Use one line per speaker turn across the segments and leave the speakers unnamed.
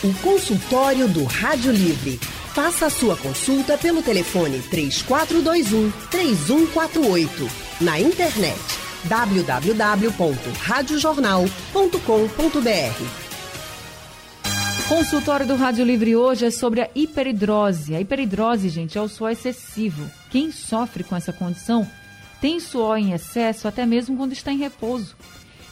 O consultório do Rádio Livre. Faça a sua consulta pelo telefone 3421 3148. Na internet www.radiojornal.com.br.
Consultório do Rádio Livre hoje é sobre a hiperidrose. A hiperidrose, gente, é o suor excessivo. Quem sofre com essa condição tem suor em excesso até mesmo quando está em repouso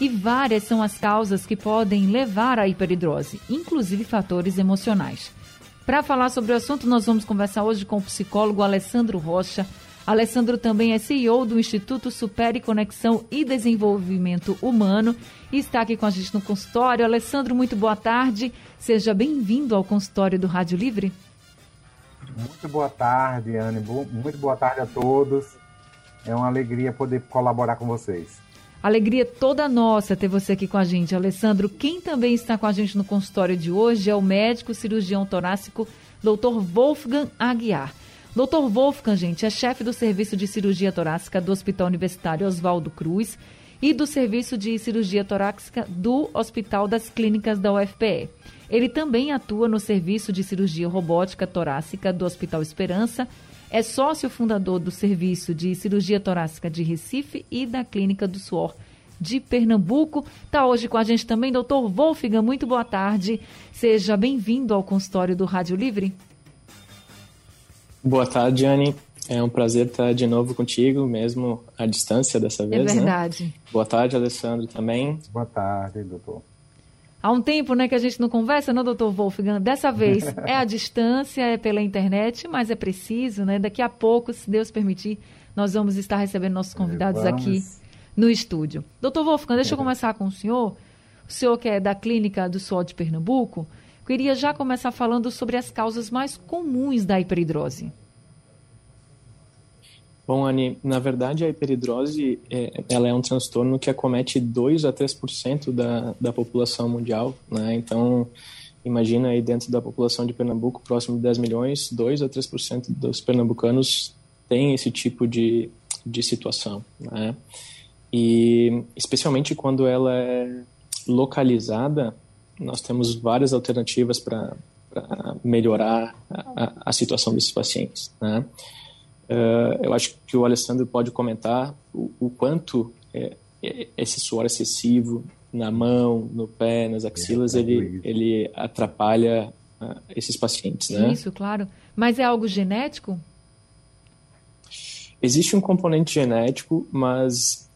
e várias são as causas que podem levar à hiperidrose, inclusive fatores emocionais. Para falar sobre o assunto, nós vamos conversar hoje com o psicólogo Alessandro Rocha. Alessandro também é CEO do Instituto Supere Conexão e Desenvolvimento Humano e está aqui com a gente no consultório. Alessandro, muito boa tarde. Seja bem-vindo ao consultório do Rádio Livre.
Muito boa tarde, Anne. Muito boa tarde a todos. É uma alegria poder colaborar com vocês.
Alegria toda nossa ter você aqui com a gente, Alessandro. Quem também está com a gente no consultório de hoje é o médico cirurgião torácico Dr. Wolfgang Aguiar. Dr. Wolfgang, gente, é chefe do Serviço de Cirurgia Torácica do Hospital Universitário Oswaldo Cruz e do Serviço de Cirurgia Torácica do Hospital das Clínicas da UFPE. Ele também atua no Serviço de Cirurgia Robótica Torácica do Hospital Esperança é sócio fundador do Serviço de Cirurgia Torácica de Recife e da Clínica do Suor de Pernambuco. Está hoje com a gente também, doutor Wolfgang. Muito boa tarde. Seja bem-vindo ao consultório do Rádio Livre.
Boa tarde, Anne. É um prazer estar de novo contigo, mesmo à distância dessa vez.
É verdade.
Né? Boa tarde, Alessandro, também.
Boa tarde, doutor.
Há um tempo né, que a gente não conversa, não, doutor Wolfgang? Dessa vez é a distância, é pela internet, mas é preciso, né? Daqui a pouco, se Deus permitir, nós vamos estar recebendo nossos convidados é, aqui no estúdio. Doutor Wolfgang, deixa eu começar com o senhor. O senhor que é da Clínica do Sol de Pernambuco, queria já começar falando sobre as causas mais comuns da hiperidrose.
Bom, Anne, na verdade a hiperidrose é, ela é um transtorno que acomete 2 a 3% da, da população mundial, né? Então, imagina aí dentro da população de Pernambuco, próximo de 10 milhões, 2 a 3% dos pernambucanos têm esse tipo de, de situação, né? E especialmente quando ela é localizada, nós temos várias alternativas para melhorar a, a, situação desses pacientes, né? Uh, eu acho que o Alessandro pode comentar o, o quanto é, é, esse suor excessivo na mão, no pé, nas axilas, é, ele, ele atrapalha uh, esses pacientes, né?
Isso, claro. Mas é algo genético?
Existe um componente genético, mas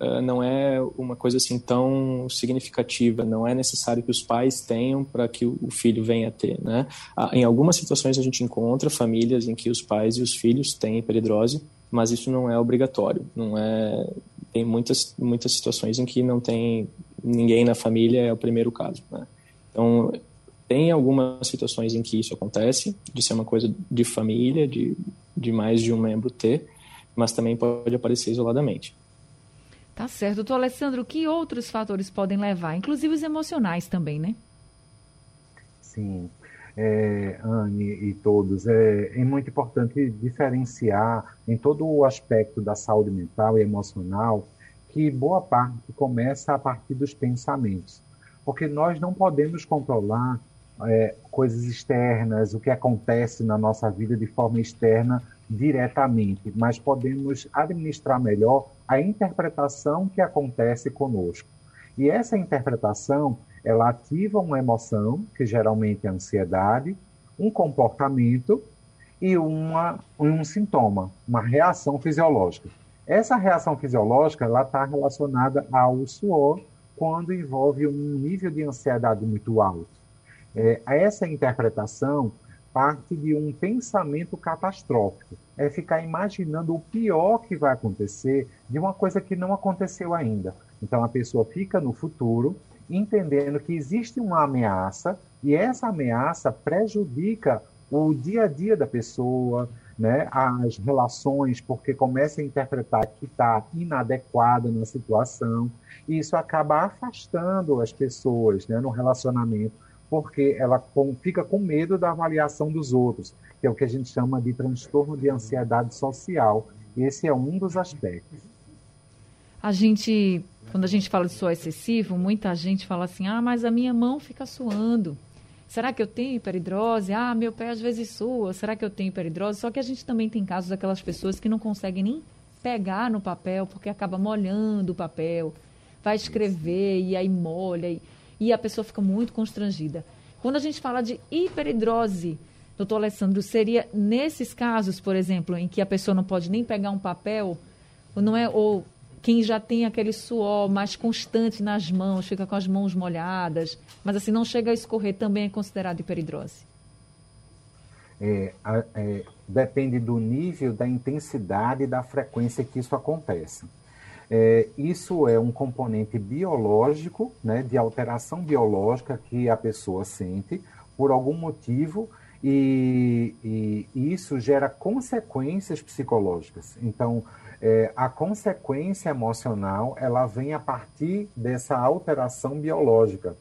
uh, não é uma coisa assim tão significativa, não é necessário que os pais tenham para que o filho venha a ter, né? Ah, em algumas situações a gente encontra famílias em que os pais e os filhos têm hiperidrose, mas isso não é obrigatório, não é tem muitas muitas situações em que não tem ninguém na família é o primeiro caso, né? Então tem algumas situações em que isso acontece, de ser uma coisa de família, de, de mais de um membro ter, mas também pode aparecer isoladamente.
Tá certo. Doutor Alessandro, que outros fatores podem levar, inclusive os emocionais também, né?
Sim. É, Anne e todos, é, é muito importante diferenciar em todo o aspecto da saúde mental e emocional que boa parte começa a partir dos pensamentos. Porque nós não podemos controlar é, coisas externas, o que acontece na nossa vida de forma externa diretamente, mas podemos administrar melhor a interpretação que acontece conosco. E essa interpretação, ela ativa uma emoção, que geralmente é ansiedade, um comportamento e uma, um sintoma, uma reação fisiológica. Essa reação fisiológica ela está relacionada ao suor quando envolve um nível de ansiedade muito alto. É, essa interpretação parte de um pensamento catastrófico. É ficar imaginando o pior que vai acontecer de uma coisa que não aconteceu ainda. Então a pessoa fica no futuro entendendo que existe uma ameaça e essa ameaça prejudica o dia a dia da pessoa, né, as relações, porque começa a interpretar que está inadequada na situação, e isso acaba afastando as pessoas né, no relacionamento porque ela fica com medo da avaliação dos outros, que é o que a gente chama de transtorno de ansiedade social. Esse é um dos aspectos.
A gente, quando a gente fala de suor excessivo, muita gente fala assim: ah, mas a minha mão fica suando. Será que eu tenho hiperidrose? Ah, meu pé às vezes sua. Será que eu tenho hiperidrose? Só que a gente também tem casos daquelas pessoas que não conseguem nem pegar no papel porque acaba molhando o papel, vai escrever e aí molha e, e a pessoa fica muito constrangida. Quando a gente fala de hiperidrose, doutor Alessandro, seria nesses casos, por exemplo, em que a pessoa não pode nem pegar um papel, ou não é ou quem já tem aquele suor mais constante nas mãos, fica com as mãos molhadas, mas assim não chega a escorrer, também é considerado hiperidrose?
É, é, depende do nível, da intensidade e da frequência que isso acontece. É, isso é um componente biológico, né, de alteração biológica que a pessoa sente por algum motivo e, e isso gera consequências psicológicas. Então, é, a consequência emocional ela vem a partir dessa alteração biológica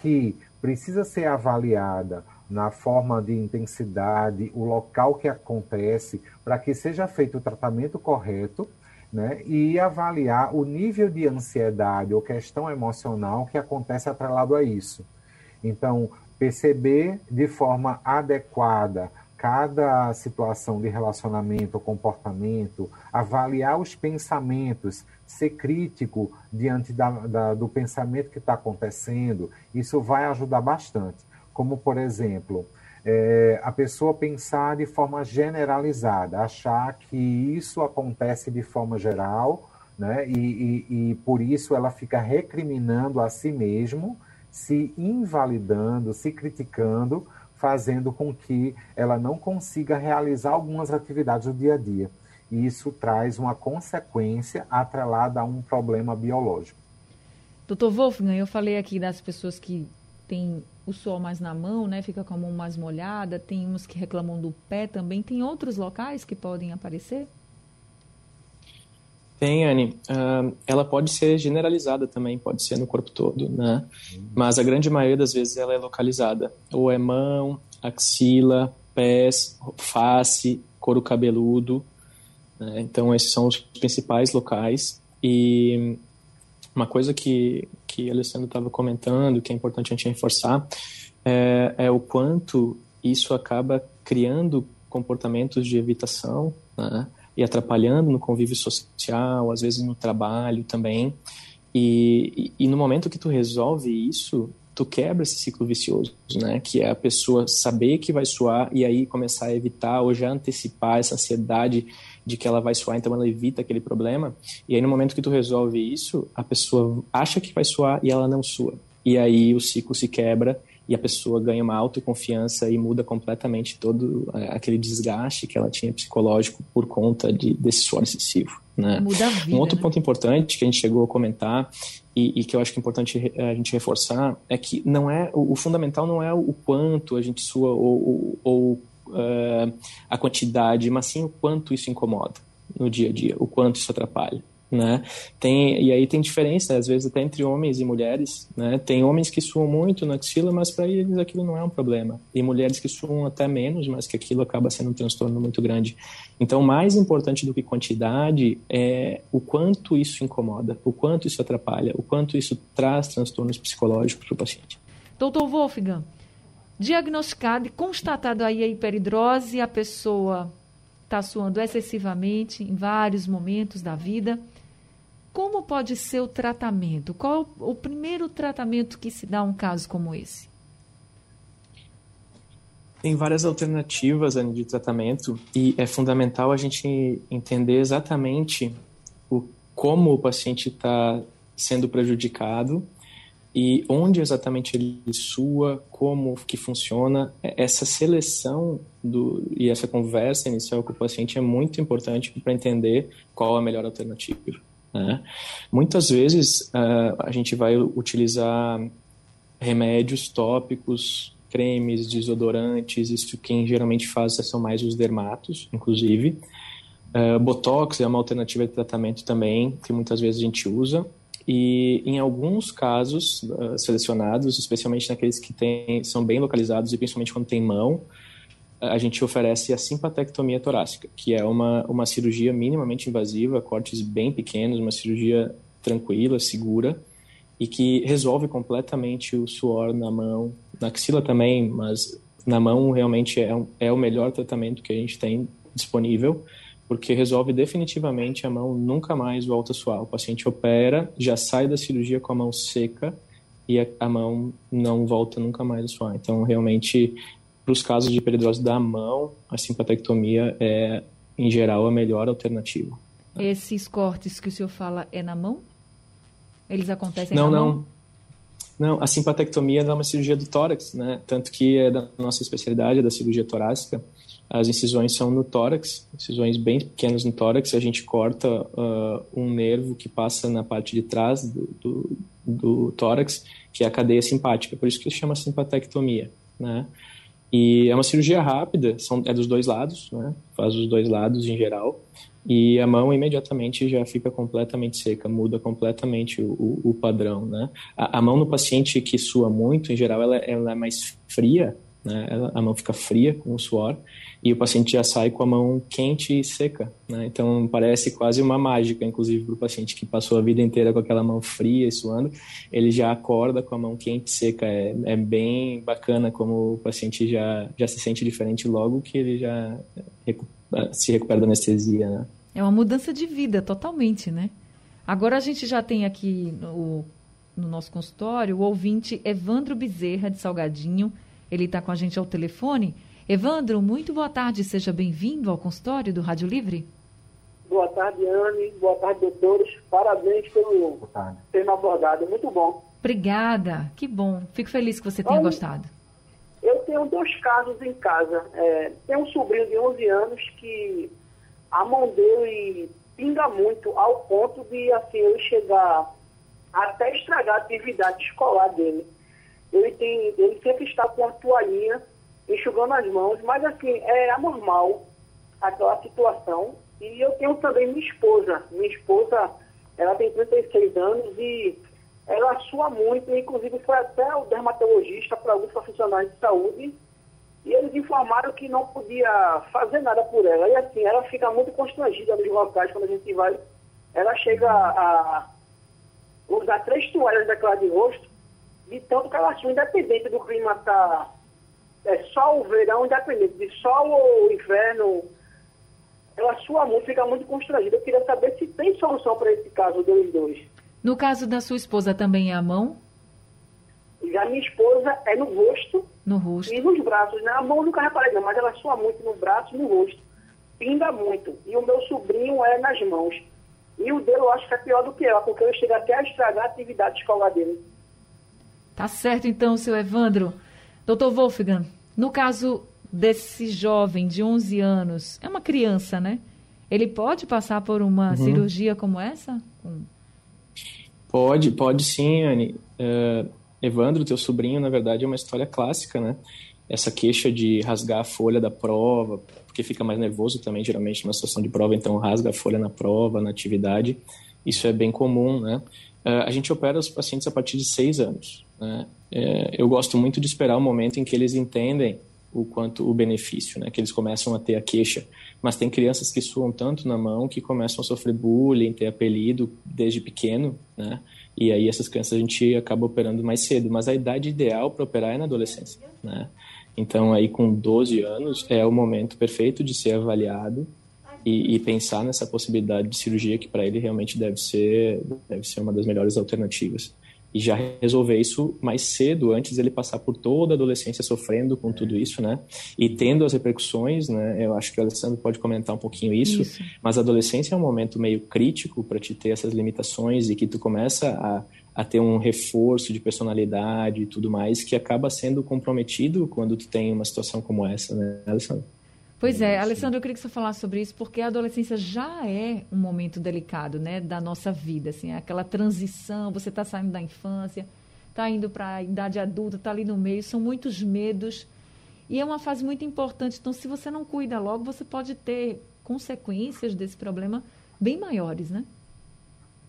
que precisa ser avaliada na forma de intensidade, o local que acontece, para que seja feito o tratamento correto, né? E avaliar o nível de ansiedade ou questão emocional que acontece atrelado a isso. Então, perceber de forma adequada cada situação de relacionamento comportamento, avaliar os pensamentos, ser crítico diante da, da, do pensamento que está acontecendo, isso vai ajudar bastante. Como, por exemplo, é, a pessoa pensar de forma generalizada, achar que isso acontece de forma geral, né? e, e, e por isso ela fica recriminando a si mesmo, se invalidando, se criticando, fazendo com que ela não consiga realizar algumas atividades do dia a dia. E isso traz uma consequência atrelada a um problema biológico.
Doutor Wolfgang, eu falei aqui das pessoas que têm o suor mais na mão, né? Fica com a mão mais molhada, tem uns que reclamam do pé também. Tem outros locais que podem aparecer?
Tem, Anne. Uh, ela pode ser generalizada também, pode ser no corpo todo, né? Mas a grande maioria das vezes ela é localizada. Ou é mão, axila, pés, face, couro cabeludo. Né? Então, esses são os principais locais. E uma coisa que, que Alessandro estava comentando, que é importante a gente reforçar, é, é o quanto isso acaba criando comportamentos de evitação, né? e atrapalhando no convívio social, às vezes no trabalho também. E, e, e, no momento que tu resolve isso, tu quebra esse ciclo vicioso, né? Que é a pessoa saber que vai suar e aí começar a evitar ou já antecipar essa ansiedade de que ela vai suar, então ela evita aquele problema. E aí no momento que tu resolve isso, a pessoa acha que vai suar e ela não sua. E aí o ciclo se quebra e a pessoa ganha uma autoconfiança e muda completamente todo é, aquele desgaste que ela tinha psicológico por conta de, desse suor excessivo. Né?
Muda a vida,
um outro
né?
ponto importante que a gente chegou a comentar e, e, que eu acho que é importante a gente reforçar é que não é o, o fundamental não é o quanto a gente sua ou, ou, ou uh, a quantidade, mas sim o quanto isso incomoda no dia a dia, o quanto isso atrapalha né? Tem e aí tem diferença às vezes até entre homens e mulheres, né? Tem homens que suam muito na axila, mas para eles aquilo não é um problema. E mulheres que suam até menos, mas que aquilo acaba sendo um transtorno muito grande. Então, mais importante do que quantidade é o quanto isso incomoda, o quanto isso atrapalha, o quanto isso traz transtornos psicológicos para o paciente.
Doutor Wolfgang, diagnosticado e constatado aí a hiperidrose, a pessoa está suando excessivamente em vários momentos da vida como pode ser o tratamento? Qual o primeiro tratamento que se dá a um caso como esse?
Tem várias alternativas de tratamento e é fundamental a gente entender exatamente o, como o paciente está sendo prejudicado e onde exatamente ele sua, como que funciona. Essa seleção do, e essa conversa inicial com o paciente é muito importante para entender qual a melhor alternativa. Né? Muitas vezes uh, a gente vai utilizar remédios tópicos, cremes, desodorantes, isso quem geralmente faz são mais os dermatos, inclusive. Uh, Botox é uma alternativa de tratamento também, que muitas vezes a gente usa. E em alguns casos uh, selecionados, especialmente naqueles que tem, são bem localizados e principalmente quando tem mão, a gente oferece a simpatectomia torácica, que é uma, uma cirurgia minimamente invasiva, cortes bem pequenos, uma cirurgia tranquila, segura, e que resolve completamente o suor na mão, na axila também, mas na mão realmente é, é o melhor tratamento que a gente tem disponível, porque resolve definitivamente a mão nunca mais volta a suar. O paciente opera, já sai da cirurgia com a mão seca e a, a mão não volta nunca mais a suar. Então, realmente, para os casos de peridrose da mão, a simpatectomia é, em geral, a melhor alternativa.
Esses cortes que o senhor fala é na mão? Eles acontecem
não,
na
não.
mão?
Não, a simpatectomia é uma cirurgia do tórax, né? Tanto que é da nossa especialidade, é da cirurgia torácica. As incisões são no tórax, incisões bem pequenas no tórax. A gente corta uh, um nervo que passa na parte de trás do, do, do, tórax, que é a cadeia simpática. Por isso que se chama simpatectomia, né? E é uma cirurgia rápida, são, é dos dois lados, né? Faz os dois lados em geral e a mão imediatamente já fica completamente seca, muda completamente o, o, padrão, né? A, a, mão no paciente que sua muito, em geral, ela, ela é mais fria, né? Ela, a mão fica fria com o suor e o paciente já sai com a mão quente e seca, né? Então parece quase uma mágica, inclusive para o paciente que passou a vida inteira com aquela mão fria e suando, ele já acorda com a mão quente e seca. É, é bem bacana como o paciente já já se sente diferente logo que ele já se recupera da anestesia, né?
É uma mudança de vida, totalmente, né? Agora a gente já tem aqui no, no nosso consultório o ouvinte Evandro Bezerra, de Salgadinho. Ele está com a gente ao telefone. Evandro, muito boa tarde, seja bem-vindo ao consultório do Rádio Livre.
Boa tarde, Anne. Boa tarde, doutores. Parabéns pelo tema abordado. Muito bom.
Obrigada. Que bom. Fico feliz que você tenha Olha, gostado.
Eu tenho dois casos em casa. É, tem um sobrinho de 11 anos que a mão dele pinga muito ao ponto de assim, ele chegar até estragar a atividade escolar dele. Ele, tem, ele sempre está com a toalhinha enxugando as mãos, mas assim, é anormal aquela situação. E eu tenho também minha esposa. Minha esposa, ela tem 36 anos e ela sua muito, inclusive foi até o dermatologista para alguns profissionais de saúde e eles informaram que não podia fazer nada por ela. E assim, ela fica muito constrangida nos locais quando a gente vai. Ela chega a usar três toalhas daquela de rosto, de tanto que ela sua, independente do clima tá, é, sol ou verão, independente de sol ou inverno, ela sua muito, fica muito constrangida. Eu queria saber se tem solução para esse caso dos dois.
No caso da sua esposa também é a mão?
Já minha esposa é no rosto
no rosto.
E nos braços, né? A mão nunca reparei, não, mas ela sua muito no braço e no rosto. Pinga muito. E o meu sobrinho é nas mãos. E o dele eu acho que é pior do que ela, porque eu chego até a estragar a atividade escolar dele.
Tá certo então, seu Evandro. Doutor Wolfgang, no caso desse jovem de 11 anos, é uma criança, né? Ele pode passar por uma uhum. cirurgia como essa?
Pode, pode sim, Anne. Uh, Evandro, teu sobrinho, na verdade, é uma história clássica, né? Essa queixa de rasgar a folha da prova, porque fica mais nervoso também, geralmente, numa situação de prova, então rasga a folha na prova, na atividade. Isso é bem comum, né? Uh, a gente opera os pacientes a partir de seis anos. Né? Uh, eu gosto muito de esperar o momento em que eles entendem o quanto o benefício, né? Que eles começam a ter a queixa. Mas tem crianças que suam tanto na mão que começam a sofrer bullying, ter apelido desde pequeno, né? E aí essas crianças a gente acaba operando mais cedo, mas a idade ideal para operar é na adolescência, né? Então aí com 12 anos é o momento perfeito de ser avaliado e, e pensar nessa possibilidade de cirurgia que para ele realmente deve ser deve ser uma das melhores alternativas e já resolver isso mais cedo, antes ele passar por toda a adolescência sofrendo com tudo isso, né? E tendo as repercussões, né? Eu acho que o Alessandro pode comentar um pouquinho isso, isso. mas a adolescência é um momento meio crítico para te ter essas limitações e que tu começa a, a ter um reforço de personalidade e tudo mais que acaba sendo comprometido quando tu tem uma situação como essa, né, Alessandro?
Pois é, Alessandro, eu queria que você falasse sobre isso, porque a adolescência já é um momento delicado, né, da nossa vida, assim, aquela transição, você está saindo da infância, está indo para a idade adulta, está ali no meio, são muitos medos, e é uma fase muito importante, então se você não cuida logo, você pode ter consequências desse problema bem maiores, né?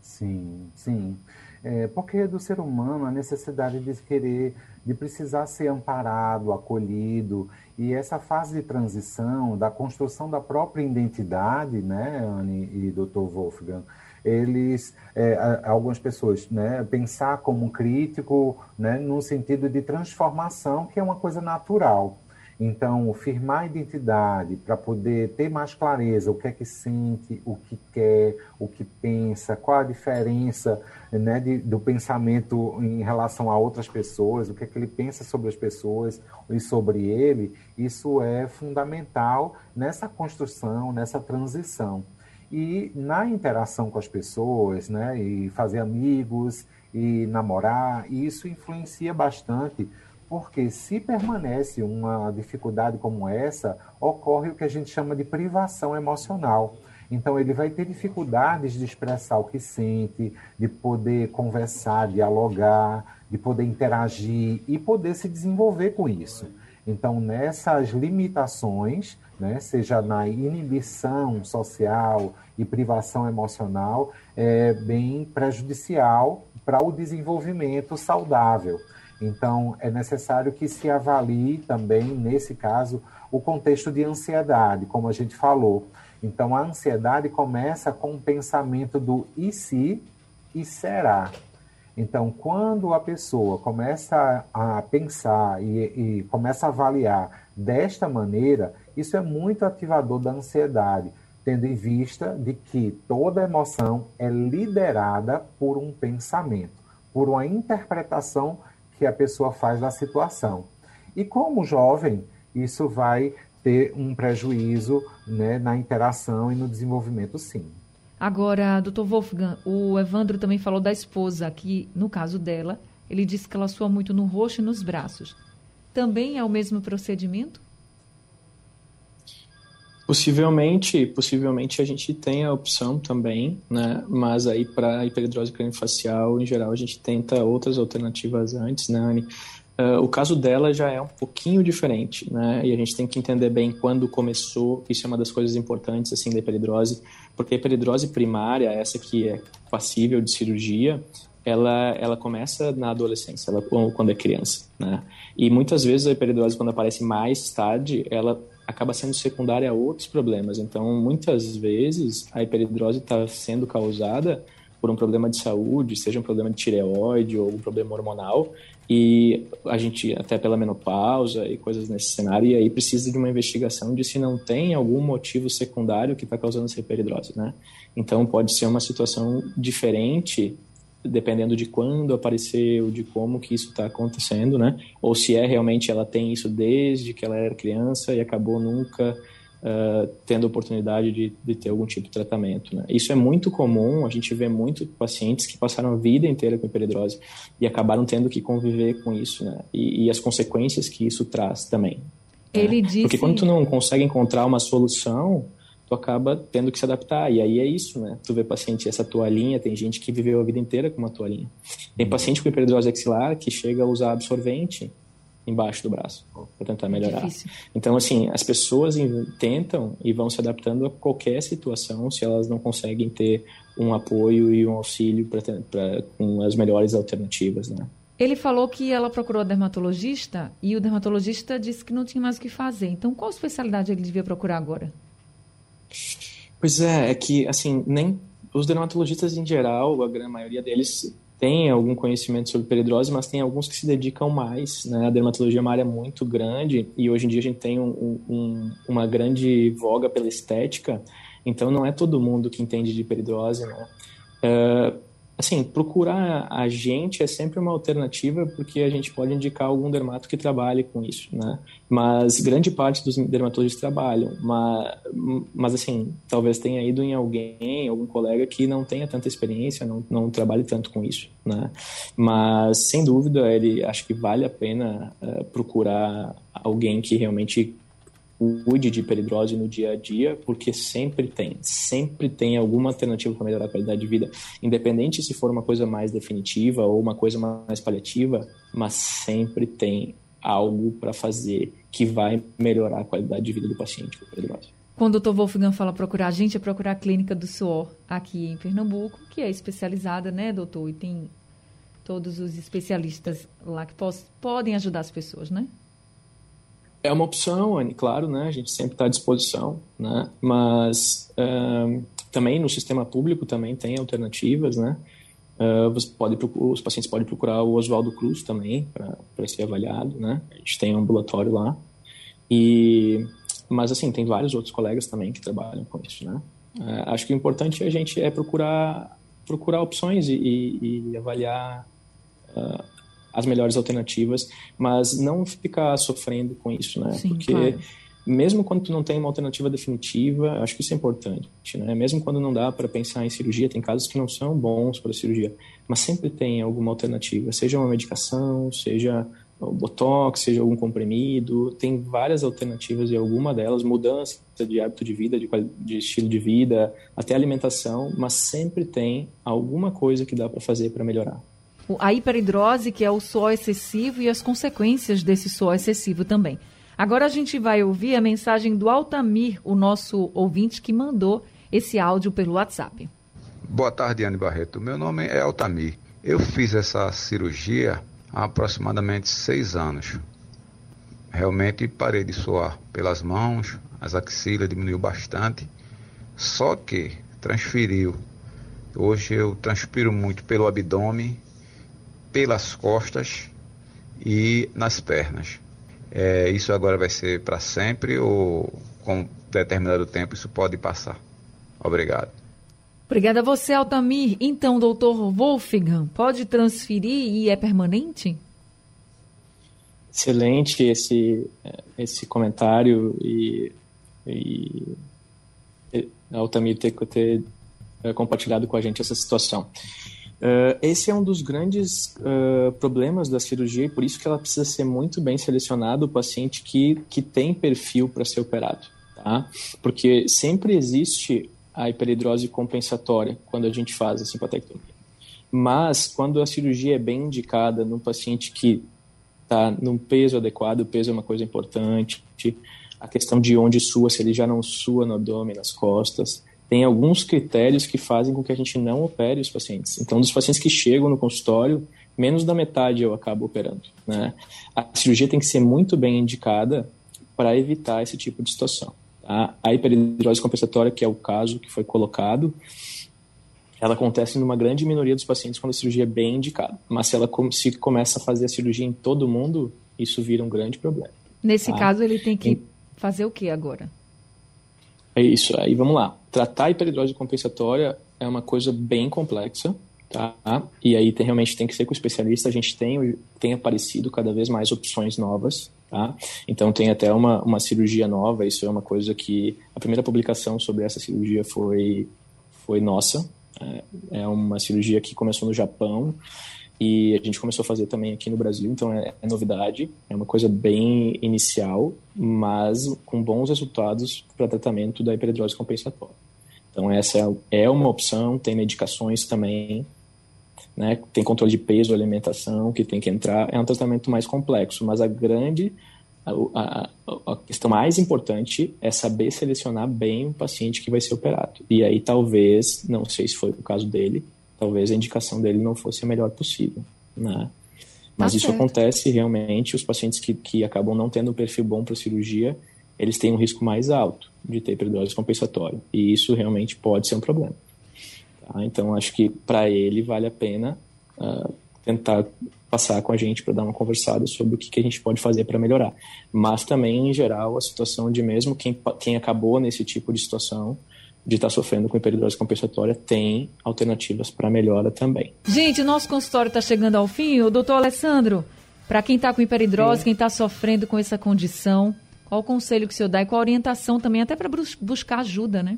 Sim, sim. É, porque é do ser humano a necessidade de querer, de precisar ser amparado, acolhido, e essa fase de transição, da construção da própria identidade, né, Anne e Dr. Wolfgang, eles, é, algumas pessoas, né, pensar como crítico, né, no sentido de transformação, que é uma coisa natural. Então, firmar identidade para poder ter mais clareza o que é que sente, o que quer, o que pensa, qual a diferença né, de, do pensamento em relação a outras pessoas, o que é que ele pensa sobre as pessoas e sobre ele, isso é fundamental nessa construção, nessa transição. E na interação com as pessoas, né, e fazer amigos e namorar, isso influencia bastante porque se permanece uma dificuldade como essa, ocorre o que a gente chama de privação emocional. Então, ele vai ter dificuldades de expressar o que sente, de poder conversar, dialogar, de poder interagir e poder se desenvolver com isso. Então, nessas limitações, né, seja na inibição social e privação emocional, é bem prejudicial para o desenvolvimento saudável. Então, é necessário que se avalie também, nesse caso, o contexto de ansiedade, como a gente falou. Então, a ansiedade começa com o pensamento do e se e será. Então, quando a pessoa começa a pensar e, e começa a avaliar desta maneira, isso é muito ativador da ansiedade, tendo em vista de que toda emoção é liderada por um pensamento, por uma interpretação que a pessoa faz da situação. E como jovem, isso vai ter um prejuízo né, na interação e no desenvolvimento, sim.
Agora, doutor Wolfgang, o Evandro também falou da esposa, que no caso dela, ele disse que ela sua muito no rosto e nos braços. Também é o mesmo procedimento?
Possivelmente, possivelmente a gente tem a opção também, né? Mas aí para hiperidrose craniofacial, em geral, a gente tenta outras alternativas antes, né, Anne? Uh, o caso dela já é um pouquinho diferente, né? E a gente tem que entender bem quando começou. Isso é uma das coisas importantes assim da hiperidrose, porque a hiperidrose primária, essa que é passível de cirurgia, ela, ela começa na adolescência, ela, quando é criança, né? E muitas vezes a hiperidrose, quando aparece mais tarde, ela acaba sendo secundária a outros problemas. Então, muitas vezes, a hiperidrose está sendo causada por um problema de saúde, seja um problema de tireoide ou um problema hormonal, e a gente, até pela menopausa e coisas nesse cenário, e aí precisa de uma investigação de se não tem algum motivo secundário que está causando essa hiperidrose, né? Então, pode ser uma situação diferente dependendo de quando apareceu, de como que isso está acontecendo, né? Ou se é realmente ela tem isso desde que ela era criança e acabou nunca uh, tendo oportunidade de, de, ter algum tipo de tratamento, né? Isso é muito comum, a gente vê muito pacientes que passaram a vida inteira com hiperidrose e acabaram tendo que conviver com isso, né? E, e as consequências que isso traz também.
Né? Ele né? disse...
Porque quando tu não consegue encontrar uma solução, tu acaba tendo que se adaptar. E aí é isso, né? Tu vê paciente, essa toalhinha, tem gente que viveu a vida inteira com uma toalhinha. Tem uhum. paciente com hiperidrose axilar que chega a usar absorvente embaixo do braço para tentar melhorar. Difícil. Então, assim, as pessoas tentam e vão se adaptando a qualquer situação se elas não conseguem ter um apoio e um auxílio pra, com as melhores alternativas, né?
Ele falou que ela procurou a dermatologista e o dermatologista disse que não tinha mais o que fazer. Então, qual especialidade ele devia procurar agora?
Pois é, é que, assim, nem os dermatologistas em geral, a grande maioria deles tem algum conhecimento sobre peridrose, mas tem alguns que se dedicam mais. Né? A dermatologia é uma área muito grande e hoje em dia a gente tem um, um, uma grande voga pela estética, então não é todo mundo que entende de peridrose. Né? Uh, assim, procurar a gente é sempre uma alternativa porque a gente pode indicar algum dermato que trabalhe com isso, né? Mas grande parte dos dermatologistas trabalham, mas, mas assim, talvez tenha ido em alguém, algum colega que não tenha tanta experiência, não, não trabalhe tanto com isso, né? Mas, sem dúvida, ele acho que vale a pena uh, procurar alguém que realmente cuide de hiperidrose no dia a dia, porque sempre tem, sempre tem alguma alternativa para melhorar a qualidade de vida, independente se for uma coisa mais definitiva ou uma coisa mais paliativa, mas sempre tem algo para fazer que vai melhorar a qualidade de vida do paciente com hiperidrose.
Quando o Dr. Wolfgang fala procurar a gente, é procurar a Clínica do Suor aqui em Pernambuco, que é especializada, né, doutor? E tem todos os especialistas lá que podem ajudar as pessoas, né?
É uma opção, Anne, claro, né? A gente sempre está à disposição, né? Mas também no sistema público também tem alternativas, né? Uh, você pode, os pacientes podem procurar o Oswaldo Cruz também para ser avaliado, né? A gente tem um ambulatório lá. E, mas, assim, tem vários outros colegas também que trabalham com isso, né? Uh, acho que o importante a gente é procurar, procurar opções e, e, e avaliar uh, as melhores alternativas, mas não ficar sofrendo com isso, né?
Sim,
Porque
claro
mesmo quando tu não tem uma alternativa definitiva, acho que isso é importante, né? Mesmo quando não dá para pensar em cirurgia, tem casos que não são bons para cirurgia, mas sempre tem alguma alternativa, seja uma medicação, seja o botox, seja algum comprimido, tem várias alternativas e alguma delas mudança de hábito de vida, de, de estilo de vida, até alimentação, mas sempre tem alguma coisa que dá para fazer para melhorar.
A hiperidrose, que é o suor excessivo e as consequências desse suor excessivo também. Agora a gente vai ouvir a mensagem do Altamir, o nosso ouvinte que mandou esse áudio pelo WhatsApp.
Boa tarde, Anne Barreto. Meu nome é Altamir. Eu fiz essa cirurgia há aproximadamente seis anos. Realmente parei de suar pelas mãos, as axilas diminuiu bastante, só que transferiu. Hoje eu transpiro muito pelo abdômen, pelas costas e nas pernas. É, isso agora vai ser para sempre ou com determinado tempo isso pode passar? Obrigado.
Obrigada a você, Altamir. Então, doutor Wolfgang, pode transferir e é permanente?
Excelente esse, esse comentário e, e Altamir ter, ter eh, compartilhado com a gente essa situação. Uh, esse é um dos grandes uh, problemas da cirurgia e por isso que ela precisa ser muito bem selecionado o paciente que, que tem perfil para ser operado, tá? Porque sempre existe a hiperidrose compensatória quando a gente faz a simpatectomia. Mas quando a cirurgia é bem indicada no paciente que está num peso adequado, o peso é uma coisa importante, a questão de onde sua, se ele já não sua no abdômen, nas costas, tem alguns critérios que fazem com que a gente não opere os pacientes. Então, dos pacientes que chegam no consultório, menos da metade eu acabo operando. Né? A cirurgia tem que ser muito bem indicada para evitar esse tipo de situação. Tá? A hiperidrose compensatória, que é o caso que foi colocado, ela acontece numa grande minoria dos pacientes quando a cirurgia é bem indicada. Mas se ela se começa a fazer a cirurgia em todo mundo, isso vira um grande problema.
Nesse tá? caso, ele tem que fazer o que agora?
É isso, aí vamos lá. Tratar a hiperidrose compensatória é uma coisa bem complexa, tá? E aí tem, realmente tem que ser com o especialista. A gente tem, tem aparecido cada vez mais opções novas, tá? Então tem até uma, uma cirurgia nova, isso é uma coisa que... A primeira publicação sobre essa cirurgia foi, foi nossa. É, é uma cirurgia que começou no Japão e a gente começou a fazer também aqui no Brasil, então é, é, novidade, é uma coisa bem inicial, mas com bons resultados para tratamento da hiperidrose compensatória. Então essa é uma opção, tem medicações também, né, tem controle de peso, alimentação que tem que entrar, é um tratamento mais complexo, mas a grande, a, a, a questão mais importante é saber selecionar bem o paciente que vai ser operado. E aí talvez, não sei se foi o caso dele, talvez a indicação dele não fosse a melhor possível, né? Mas tá isso certo. acontece realmente, os pacientes que, que acabam não tendo um perfil bom para cirurgia, eles têm um risco mais alto de ter hiperidrose compensatória, e isso realmente pode ser um problema. Tá? Então, acho que para ele vale a pena uh, tentar passar com a gente para dar uma conversada sobre o que, que a gente pode fazer para melhorar. Mas também, em geral, a situação de mesmo quem, quem acabou nesse tipo de situação, de estar tá sofrendo com hiperidrose compensatória tem alternativas para melhora também.
Gente, o nosso consultório está chegando ao fim. O doutor Alessandro, para quem está com hiperidrose, Sim. quem está sofrendo com essa condição, qual o conselho que o senhor dá e qual a orientação também, até para buscar ajuda, né?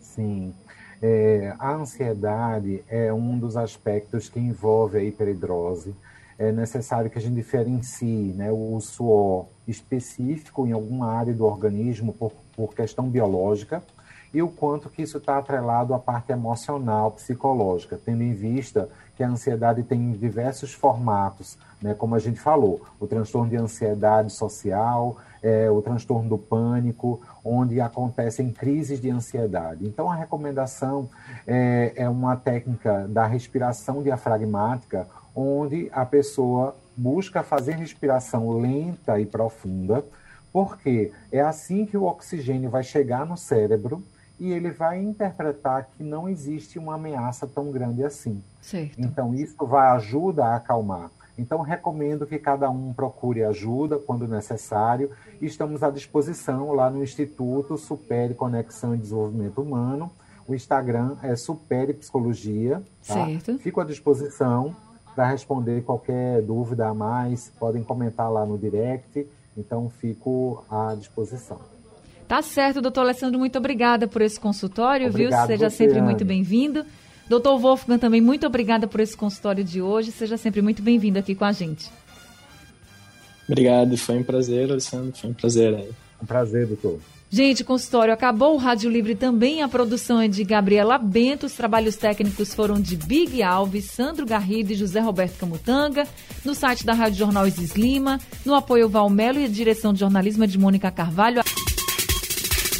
Sim. É, a ansiedade é um dos aspectos que envolve a hiperidrose. É necessário que a gente diferencie né, o suor específico em alguma área do organismo por por questão biológica e o quanto que isso está atrelado à parte emocional, psicológica, tendo em vista que a ansiedade tem diversos formatos, né, como a gente falou, o transtorno de ansiedade social, é, o transtorno do pânico, onde acontecem crises de ansiedade. Então, a recomendação é, é uma técnica da respiração diafragmática, onde a pessoa busca fazer respiração lenta e profunda, porque é assim que o oxigênio vai chegar no cérebro e ele vai interpretar que não existe uma ameaça tão grande assim.
Certo.
Então, isso vai ajudar a acalmar. Então, recomendo que cada um procure ajuda quando necessário. Estamos à disposição lá no Instituto Supere Conexão e Desenvolvimento Humano. O Instagram é Supere Psicologia. Tá?
Certo.
Fico à disposição para responder qualquer dúvida a mais. Podem comentar lá no direct. Então, fico à disposição.
Tá certo, doutor Alessandro, muito obrigada por esse consultório,
Obrigado
viu? Seja
você,
sempre
Anne.
muito bem-vindo. Doutor Wolfgang, também muito obrigada por esse consultório de hoje. Seja sempre muito bem-vindo aqui com a gente.
Obrigado, foi um prazer, Alessandro, foi um prazer. aí.
Um prazer, doutor.
Gente, consultório acabou. O Rádio Livre também. A produção é de Gabriela Bento. Os trabalhos técnicos foram de Big Alves, Sandro Garrido e José Roberto Camutanga. No site da Rádio Jornal Isis Lima. No apoio Valmelo e a direção de jornalismo é de Mônica Carvalho.